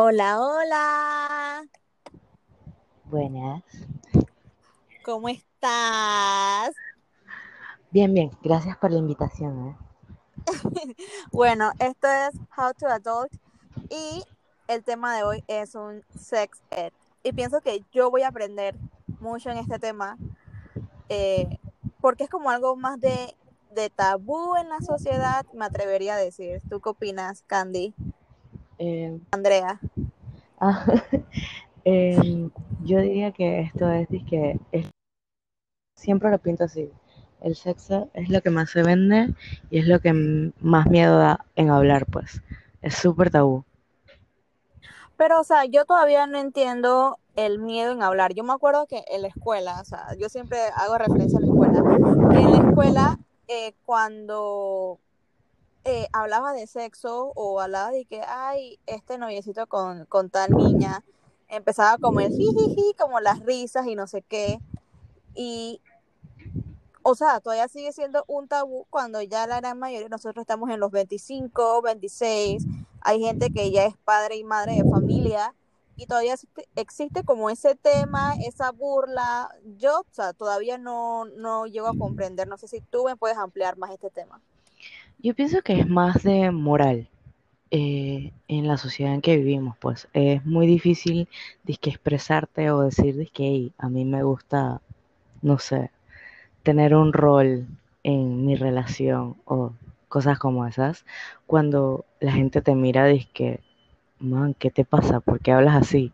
Hola, hola, Buenas. ¿cómo estás? Bien, bien. Gracias por la invitación. ¿eh? Bueno, esto es How to Adult y el tema de hoy es un sex ed. Y pienso que yo voy a aprender mucho en este tema eh, porque es como algo más de, de tabú en la sociedad, me atrevería a decir. ¿Tú qué opinas, Candy? Eh, Andrea. ah, em, yo diría que esto es, que es- siempre lo pinto así. El sexo es lo que más se vende y es lo que más miedo da en hablar, pues. Es súper tabú. Pero, o sea, yo todavía no entiendo el miedo en hablar. Yo me acuerdo que en la escuela, o sea, yo siempre hago referencia a la escuela, en la escuela eh, cuando eh, hablaba de sexo o hablaba de que, ay, este noviecito con, con tal niña, empezaba como el jijiji, como las risas y no sé qué. Y, o sea, todavía sigue siendo un tabú cuando ya la gran mayoría, nosotros estamos en los 25, 26, hay gente que ya es padre y madre de familia y todavía existe, como ese tema, esa burla. Yo, o sea, todavía no, no llego a comprender, no sé si tú me puedes ampliar más este tema. Yo pienso que es más de moral eh, en la sociedad en que vivimos, pues. Es muy difícil dizque, expresarte o decir que "Hey, a mí me gusta, no sé, tener un rol en mi relación o cosas como esas, cuando la gente te mira y que, man, ¿qué te pasa? ¿Por qué hablas así?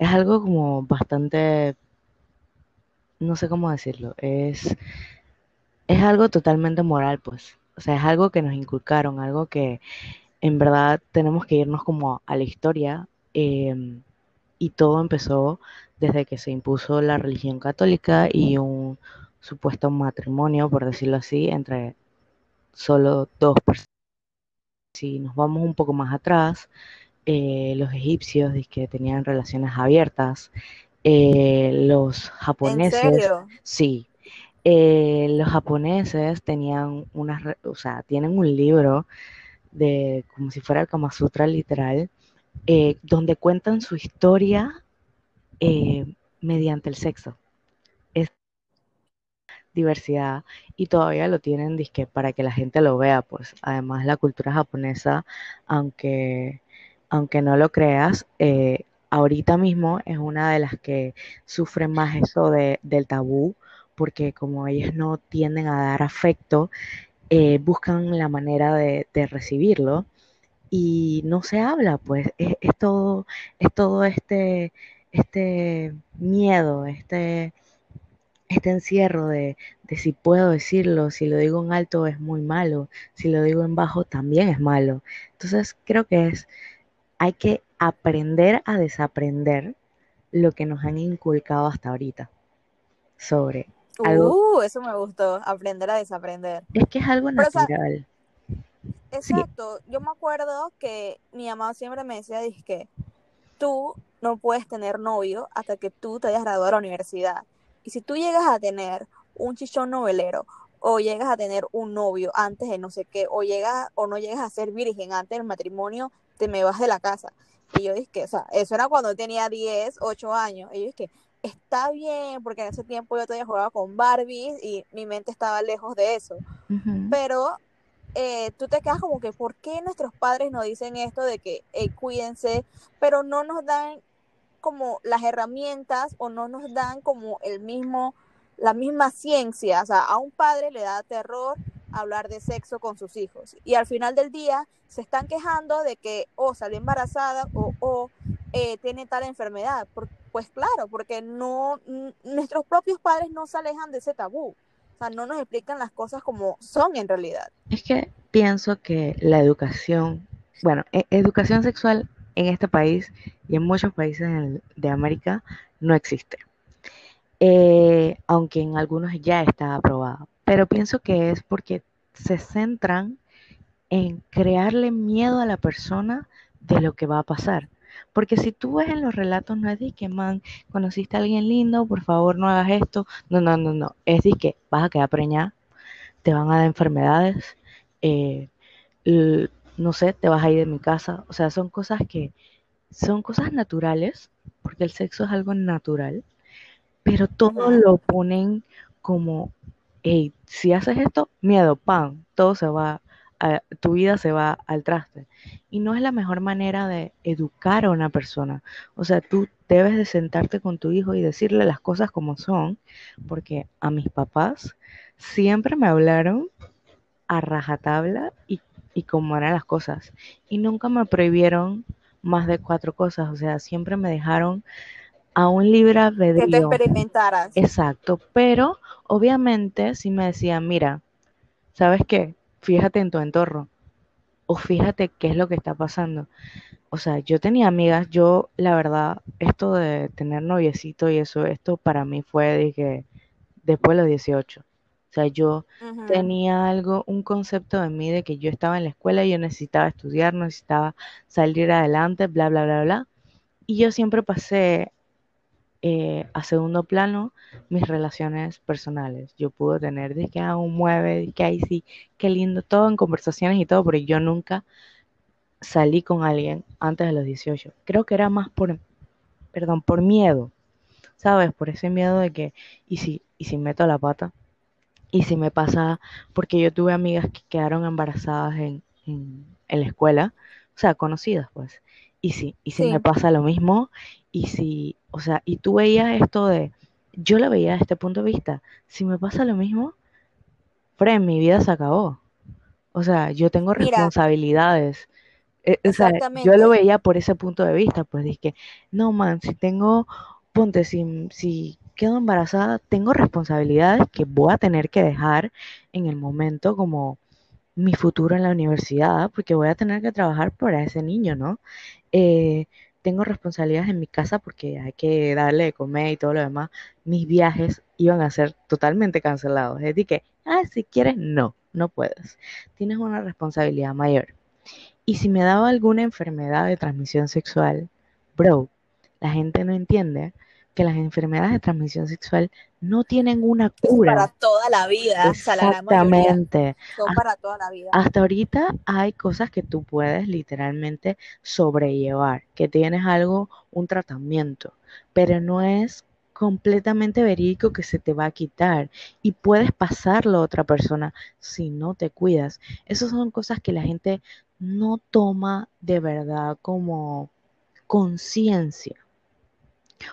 Es algo como bastante, no sé cómo decirlo, es, es algo totalmente moral, pues. O sea, es algo que nos inculcaron, algo que en verdad tenemos que irnos como a la historia eh, y todo empezó desde que se impuso la religión católica y un supuesto matrimonio, por decirlo así, entre solo dos personas. Si nos vamos un poco más atrás, eh, los egipcios que tenían relaciones abiertas, eh, los ¿En japoneses, serio? sí, eh, los japoneses tenían unas, o sea, tienen un libro de como si fuera el Kama Sutra literal, eh, donde cuentan su historia eh, mediante el sexo. Es diversidad y todavía lo tienen disque para que la gente lo vea, pues además la cultura japonesa, aunque, aunque no lo creas, ahorita mismo es una de las que sufren más eso de, del tabú, porque como ellas no tienden a dar afecto, eh, buscan la manera de, recibirlo y no se habla, pues es, es todo, es todo este, este miedo, este, este encierro de, de, si puedo decirlo, si lo digo en alto es muy malo, si lo digo en bajo también es malo. Entonces creo que es, hay que aprender a desaprender lo que nos han inculcado hasta ahorita sobre algo. Uh, eso me gustó, aprender a desaprender. Es que es algo Pero, o sea, natural. exacto, sí. yo me acuerdo que mi mamá siempre me decía, que tú no puedes tener novio hasta que tú te hayas graduado de la universidad. Y si tú llegas a tener un chichón novelero o llegas a tener un novio antes de no sé qué, o llegas o no llegas a ser virgen antes del matrimonio, te me vas de la casa. Y yo dije, o sea, eso era cuando tenía 10, 8 años. Y yo dije, está bien, porque en ese tiempo yo todavía jugaba con Barbies y mi mente estaba lejos de eso. Uh -huh. Pero eh, tú te quedas como que, ¿por qué nuestros padres nos dicen esto de que hey, cuídense, pero no nos dan como las herramientas o no nos dan como el mismo, la misma ciencia? O sea, a un padre le da terror hablar de sexo con sus hijos y al final del día se están quejando de que o oh, salió embarazada o, eh, tiene tal enfermedad. Por, pues claro, porque no nuestros propios padres no se alejan de ese tabú. O sea, no nos explican las cosas como son en realidad. Es que pienso que la educación, bueno, e educación sexual en este país y en muchos países de América no existe. Eh, aunque en algunos ya está aprobada. Pero pienso que es porque se centran en crearle miedo a la persona de lo que va a pasar. Porque si tú ves en los relatos, no es de que, man, conociste a alguien lindo, por favor no hagas esto. No, no, no, no. Es de que vas a quedar preñada, te van a dar enfermedades, eh, no sé, te vas a ir de mi casa. O sea, son cosas que son cosas naturales, porque el sexo es algo natural, pero todo lo ponen como, hey, si haces esto, miedo, pan, todo se va, a- tu vida se va al traste. Y no es la mejor manera de educar a una persona. O sea, tú debes de sentarte con tu hijo y decirle las cosas como son, porque a mis papás siempre me hablaron a rajatabla y, y cómo eran las cosas. Y nunca me prohibieron más de cuatro cosas, o sea, siempre me dejaron a un libre Que te albedrío. experimentaras. Exacto, pero obviamente si me decían, mira, ¿sabes qué? Fíjate en tu entorno o fíjate qué es lo que está pasando. O sea, yo tenía amigas, yo la verdad, esto de tener noviecito y eso, esto para mí fue que después de los 18. O sea, yo tenía algo, un concepto de mí de que yo estaba en la escuela y yo necesitaba estudiar, necesitaba salir adelante, bla, bla, bla, bla. Y yo siempre pasé eh, a segundo plano mis relaciones personales. Yo pude tener de que ah, un mueve, de que ahí sí, qué lindo, todo en conversaciones y todo, pero yo nunca salí con alguien antes de los 18. Creo que era más por, perdón, por miedo, ¿sabes? Por ese miedo de que, ¿y si, y si meto la pata? Y si me pasa, porque yo tuve amigas que quedaron embarazadas en, en, en la escuela, o sea, conocidas pues. Y si, y si me pasa lo mismo, y si, o sea, y tú veías esto de, yo lo veía desde este punto de vista, si me pasa lo mismo, Fred, mi vida se acabó. O sea, yo tengo mira, responsabilidades. Eh, o sea, yo lo veía por ese punto de vista, pues dije, no, man, si tengo, ponte, si, si quedo embarazada, tengo responsabilidades que voy a tener que dejar en el momento como mi futuro en la universidad, porque voy a tener que trabajar para ese niño, ¿no? Eh, tengo responsabilidades en mi casa porque hay que darle de comer y todo lo demás. Mis viajes iban a ser totalmente cancelados. Es decir, que, ah, si quieres, no, no puedes. Tienes una responsabilidad mayor. Y si me daba alguna enfermedad de transmisión sexual, bro, la gente no entiende que las enfermedades de transmisión sexual no tienen una Es para cura. toda la vida, o sea, la gran mayoría Exactamente. son para toda la vida. Hasta ahorita hay cosas que tú puedes literalmente sobrellevar, que tienes algo, un tratamiento, pero no es completamente verídico que se te va a quitar y puedes pasarlo a otra persona si no te cuidas. Esas son cosas que la gente no toma de verdad como conciencia,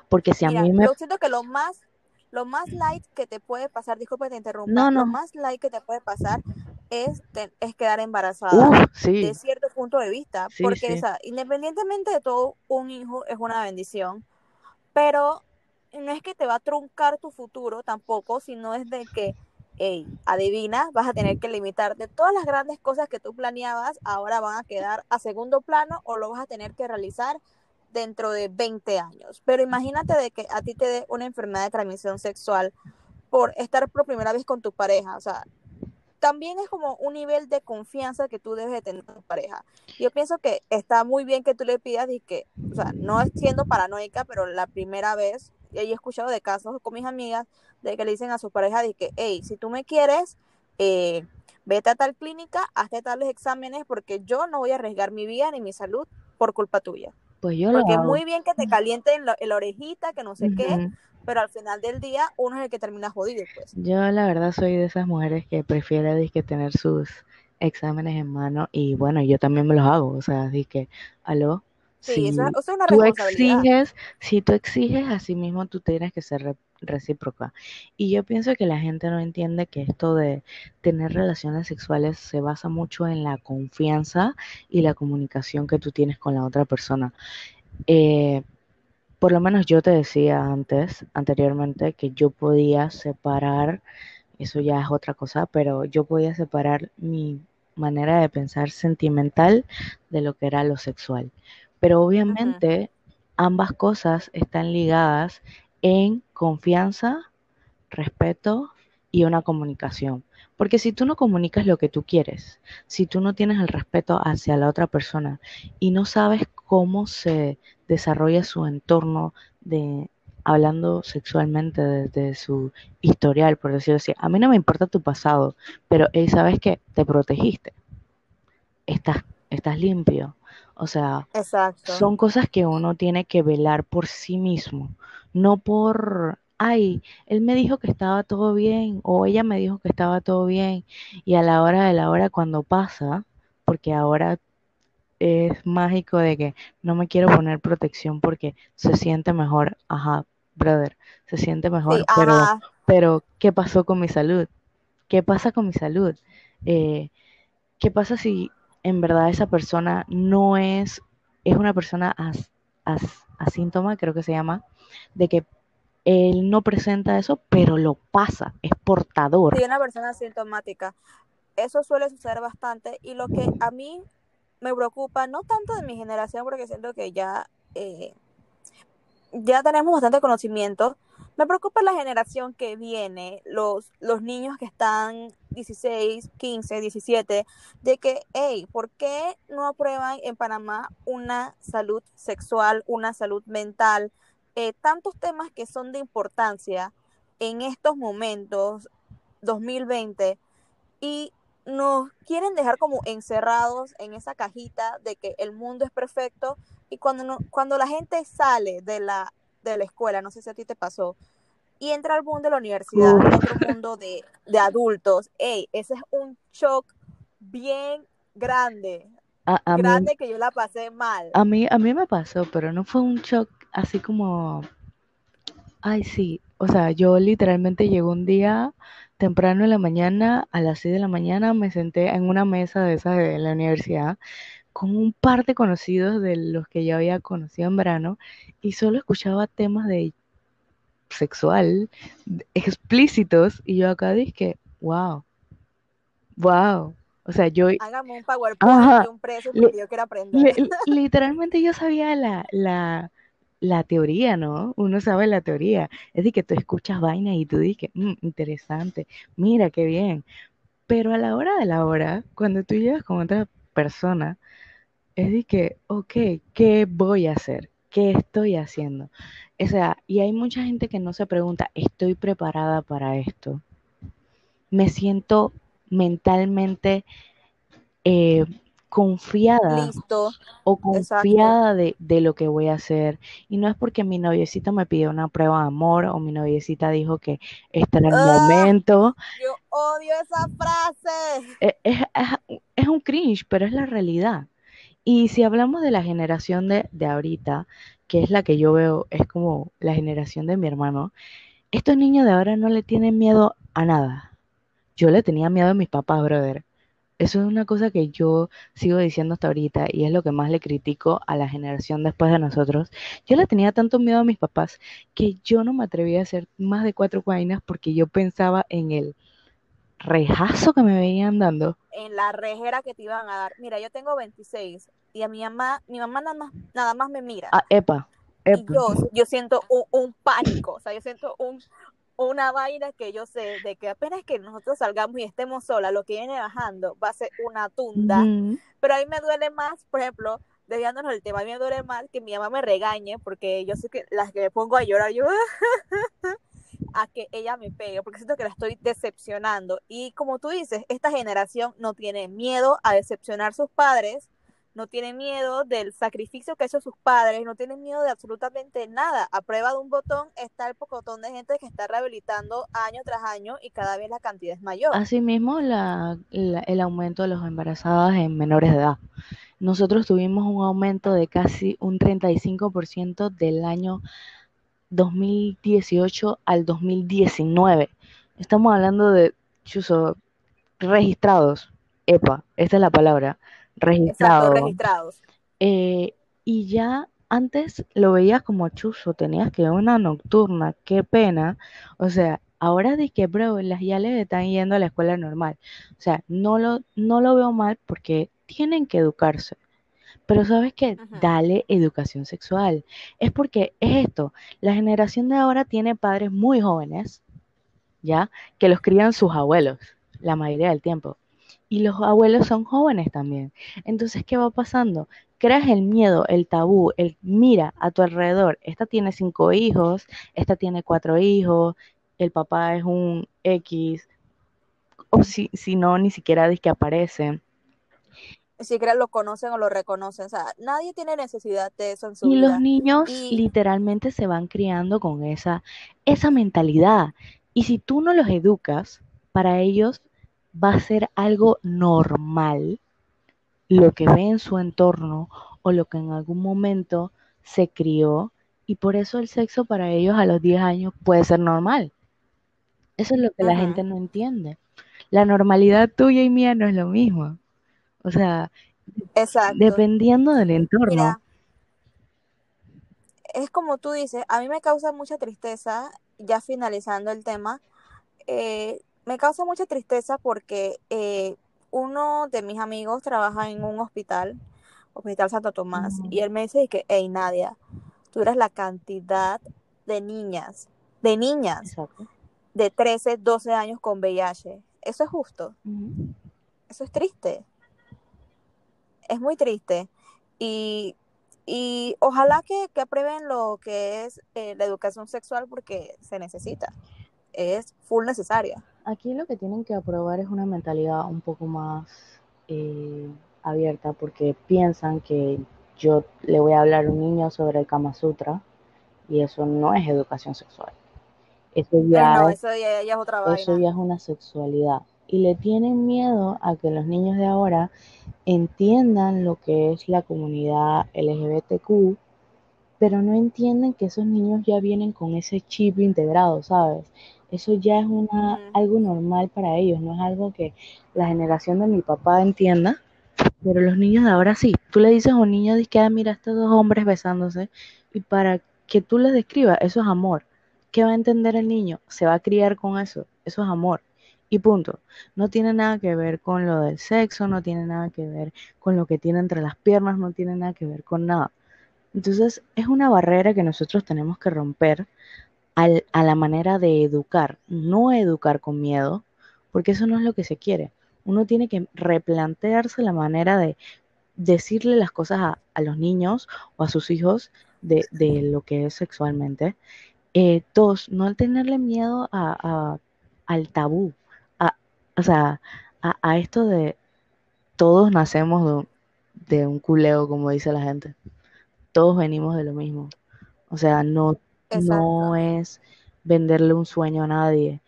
porque si a mí me... yo siento que lo más, lo más light que te puede pasar, disculpa que te interrumpa, No, lo más light que te puede pasar es, te- es quedar embarazada Uf, de cierto punto de vista, sí, porque o sea, independientemente de todo, un hijo es una bendición, pero no es que te va a truncar tu futuro tampoco, sino es de que, hey, adivina, vas a tener que limitarte. Todas las grandes cosas que tú planeabas ahora van a quedar a segundo plano o lo vas a tener que realizar dentro de 20 años. Pero imagínate de que a ti te dé una enfermedad de transmisión sexual por estar por primera vez con tu pareja, o sea, también es como un nivel de confianza que tú debes de tener con tu pareja. Yo pienso que está muy bien que tú le pidas y que, o sea, no siendo paranoica, pero la primera vez, y he escuchado de casos con mis amigas de que le dicen a su pareja que, hey, si tú me quieres, eh, vete a tal clínica, hazte tales exámenes porque yo no voy a arriesgar mi vida ni mi salud por culpa tuya. Pues yo lo Porque es hago. muy bien que te calienten la, la orejita, que no sé qué, Ujú. pero al final del día uno es el que termina jodido, pues. Yo la verdad soy de esas mujeres que prefiere dizque, tener sus exámenes en mano y bueno, yo también me los hago, o sea, así que, aló, Sí, eso, si eso es una tú exiges, si tú exiges, así mismo tú tienes que ser recíproca. Y yo pienso que la gente no entiende que esto de tener relaciones sexuales se basa mucho en la confianza y la comunicación que tú tienes con la otra persona. Eh, por lo menos yo te decía antes, anteriormente, que yo podía separar, eso ya es otra cosa, pero yo podía separar mi manera de pensar sentimental de lo que era lo sexual. Pero obviamente ambas cosas están ligadas en confianza, respeto y una comunicación. Porque si tú no comunicas lo que tú quieres, si tú no tienes el respeto hacia la otra persona y no sabes cómo se desarrolla su entorno de hablando sexualmente desde su historial, por decirlo así, a mí no me importa tu pasado, pero hey, sabes que te protegiste, estás, estás limpio. O sea, Exacto. son cosas que uno tiene que velar por sí mismo, no por, ay, él me dijo que estaba todo bien o ella me dijo que estaba todo bien y a la hora de la hora cuando pasa, porque ahora es mágico de que no me quiero poner protección porque se siente mejor, ajá, brother, se siente Sí, mejor, pero, ajá. pero, ¿qué pasó con mi salud? ¿Qué pasa con mi salud? Eh, ¿qué pasa si en verdad esa persona no es, es una persona as, as, asíntoma, creo que se llama, de que él no presenta eso, pero lo pasa, es portador. Sí, una persona asintomática. Eso suele suceder bastante y lo que a mí me preocupa, no tanto de mi generación, porque siento que ya, eh, ya tenemos bastante conocimiento, me preocupa la generación que viene, los, los niños que están 16, 15, 17, de que, hey, ¿por qué no aprueban en Panamá una salud sexual, una salud mental? Eh, tantos temas que son de importancia en estos momentos, 2020, y nos quieren dejar como encerrados en esa cajita de que el mundo es perfecto y cuando, no, cuando la gente sale de la, de la escuela, no sé si a ti te pasó, y entra al mundo de la universidad, Uf, entra al mundo de, de adultos, hey, ese es un shock bien grande, a, a mí, grande que yo la pasé mal. a mí, a mí me pasó, pero no fue un shock así como Ay, sí. O sea, yo literalmente llegó un día temprano en la mañana, a las 6 de la mañana, me senté en una mesa de esas de la universidad con un par de conocidos de los que ya había conocido en verano y solo escuchaba temas de sexual explícitos y yo acá dije, wow, wow. O sea, yo, Hágame un PowerPoint ajá, de un precio porque yo quiero aprender. li- literalmente yo sabía la, la, la teoría, ¿no? Uno sabe la teoría. Es de que tú escuchas vaina y tú dices, "Mm, interesante, mira qué bien. Pero a la hora de la hora, cuando tú llegas con otra persona, es de que, ok, ¿qué voy a hacer? ¿Qué estoy haciendo? O sea, y hay mucha gente que no se pregunta, ¿estoy preparada para esto? ¿Me siento mentalmente eh, confiada Listo, o confiada de, de lo que voy a hacer. Y no es porque mi noviecito me pidió una prueba de amor o mi noviecita dijo que este era el ¡Ah! momento. Yo odio esa frase. Es, es, es- es un cringe, pero es la realidad. Y si hablamos de la generación de, de ahorita, que es la que yo veo, es como la generación de mi hermano, estos niños de ahora no le tienen miedo a nada. Yo le tenía miedo a mis papás, brother. Eso es una cosa que yo sigo diciendo hasta ahorita y es lo que más le critico a la generación después de nosotros. Yo le tenía tanto miedo a mis papás que yo no me atrevía a hacer más de cuatro vainas porque yo pensaba en el rejazo que me veían dando. En la rejera que te iban a dar. Mira, yo tengo 26 y a mi mamá, mi mamá nada más, nada más me mira. Ah, epa, y yo, yo siento un, un pánico, o sea, yo siento un, una vaina que yo sé de que apenas que nosotros salgamos y estemos solas, lo que viene bajando va a ser una tunda, pero a mí me duele más, por ejemplo, desviándonos del tema, a mí me duele más que mi mamá me regañe porque yo sé que las que me pongo a llorar, yo a que ella me pegue, porque siento que la estoy decepcionando. Y como tú dices, esta generación no tiene miedo a decepcionar a sus padres, no tiene miedo del sacrificio que han hecho sus padres, no tiene miedo de absolutamente nada. A prueba de un botón está el pocotón de gente que está rehabilitando año tras año y cada vez la cantidad es mayor. Asimismo, la, la- el aumento de los embarazadas en menores de edad. Nosotros tuvimos un aumento de casi un 35% del año 2018 al 2019. Estamos hablando de, chuzo, registrados. Epa, esta es la palabra, Exacto, registrados. Eh, y ya antes lo veías como chuzo, tenías que una nocturna, qué pena. O sea, ahora de que, bro, las ya les están yendo a la escuela normal. O sea, no lo, no lo veo mal porque tienen que educarse. Pero sabes qué, Ujú. dale educación sexual. Es porque es esto, la generación de ahora tiene padres muy jóvenes, ¿ya? Que los crían sus abuelos, la mayoría del tiempo. Y los abuelos son jóvenes también. Entonces, ¿qué va pasando? Creas el miedo, el tabú, el mira a tu alrededor. Esta tiene cinco hijos, esta tiene cuatro hijos, el papá es un X, o si, si no, ni siquiera dice que aparece. Siquiera lo conocen o lo reconocen. O sea, nadie tiene necesidad de eso en su Y vida. los niños Y literalmente se van criando con esa, esa mentalidad. Y si tú no los educas, para ellos va a ser algo normal lo que ve en su entorno o lo que en algún momento se crió. Y por eso el sexo para ellos a los 10 años puede ser normal. Eso es lo que la gente no entiende. La normalidad tuya y mía no es lo mismo. O sea, exacto. dependiendo del entorno. Mira, es como tú dices, a mí me causa mucha tristeza, ya finalizando el tema, eh, me causa mucha tristeza porque eh, uno de mis amigos trabaja en un hospital, Hospital Santo Tomás, y él me dice que, hey Nadia, tú eres la cantidad de niñas, de niñas Exacto. de 13, 12 años con VIH. ¿Eso es justo? Eso es triste. Es muy triste. Y, y ojalá que, que aprueben lo que es eh, la educación sexual porque se necesita. Es full necesaria. Aquí lo que tienen que aprobar es una mentalidad un poco más eh, abierta porque piensan que yo le voy a hablar a un niño sobre el Kama Sutra y eso no es educación sexual. Eso Eh, ya no, es, eso ya, ya es otra eso vaina. ya es una sexualidad. Y le tienen miedo a que los niños de ahora entiendan lo que es la comunidad LGBTQ, pero no entienden que esos niños ya vienen con ese chip integrado, ¿sabes? Eso ya es una, algo normal para ellos, no es algo que la generación de mi papá entienda, pero los niños de ahora sí. Tú le dices a un niño, dices que, ah, mira, estos dos hombres besándose, y para que tú les describas, eso es amor. ¿Qué va a entender el niño? Se va a criar con eso, eso es amor. Y punto. No tiene nada que ver con lo del sexo, no tiene nada que ver con lo que tiene entre las piernas, no tiene nada que ver con nada. Entonces es una barrera que nosotros tenemos que romper al- a la manera de educar, no educar con miedo, porque eso no es lo que se quiere. Uno tiene que replantearse la manera de decirle las cosas a, a los niños o a sus hijos de, de lo que es sexualmente. Eh, dos, no tenerle miedo a, a- al tabú, o sea, a, a esto de todos nacemos de, un- de un culeo, como dice la gente. Todos venimos de lo mismo. O sea, no, Exacto. no es venderle un sueño a nadie.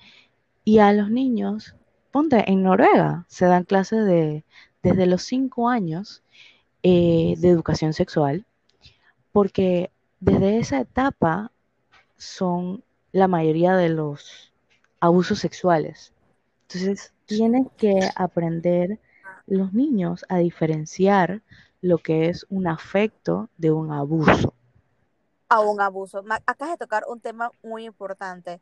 Y a los niños, ponte, en Noruega se dan clases de, desde los 5 años eh, de educación sexual, porque desde esa etapa son la mayoría de los abusos sexuales. Entonces, tienen que aprender los niños a diferenciar lo que es un afecto de un abuso. a un abuso. Acabas de tocar un tema muy importante.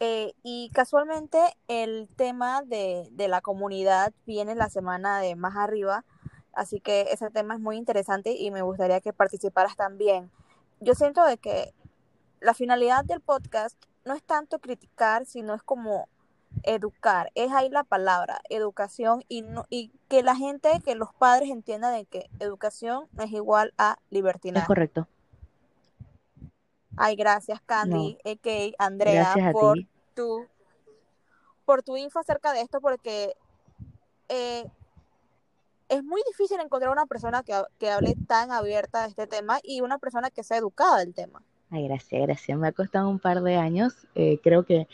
Eh, y casualmente el tema de, la comunidad viene la semana de más arriba, así que ese tema es muy interesante y me gustaría que participaras también. Yo siento que la finalidad del podcast no es tanto criticar, sino es como educar. Es ahí la palabra, educación, y, no, y que la gente, que los padres entiendan de que educación no es igual a ¿Es libertinaje. correcto? Ay, gracias No, Candy, a.k.a. Andrea, gracias por ti. tu, por tu info acerca de esto, porque eh, es muy difícil encontrar una persona que, que hable tan abierta de este tema y una persona que sea educada del tema. Ay, gracias, gracias. Me ha costado un par de años. Eh, creo que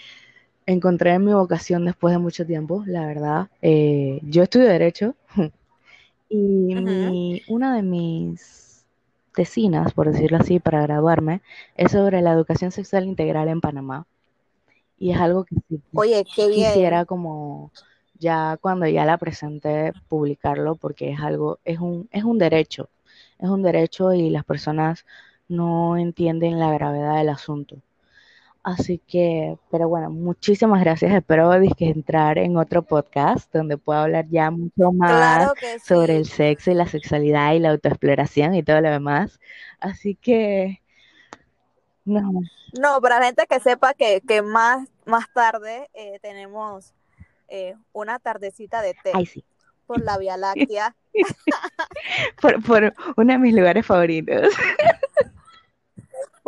encontré mi vocación después de mucho tiempo, la verdad. Eh, yo estudio Derecho y mi, una de mis tesinas, por decirlo así, para graduarme, es sobre la educación sexual integral en Panamá. Y es algo que Oye, quisiera como ya cuando ya la presenté publicarlo porque es algo, es un, es un derecho, es un derecho y las personas no entienden la gravedad del asunto. Así que, pero bueno, muchísimas gracias. Espero dizque, entrar en otro podcast donde pueda hablar ya mucho más Claro que sobre el sexo y la sexualidad y la autoexploración y todo lo demás. Así que, no, No, para la gente que sepa que, que más, más tarde eh, tenemos eh, una tardecita de té ay sí, por la Vía Láctea. por, por uno de mis lugares favoritos.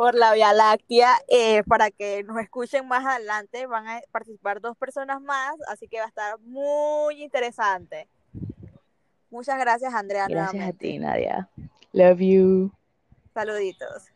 por la Vía Láctea eh, para que nos escuchen más adelante. Van a participar dos personas más, así que va a estar muy interesante. Muchas gracias, Andrea, Gracias a ti, Nadia. Love you. Saluditos.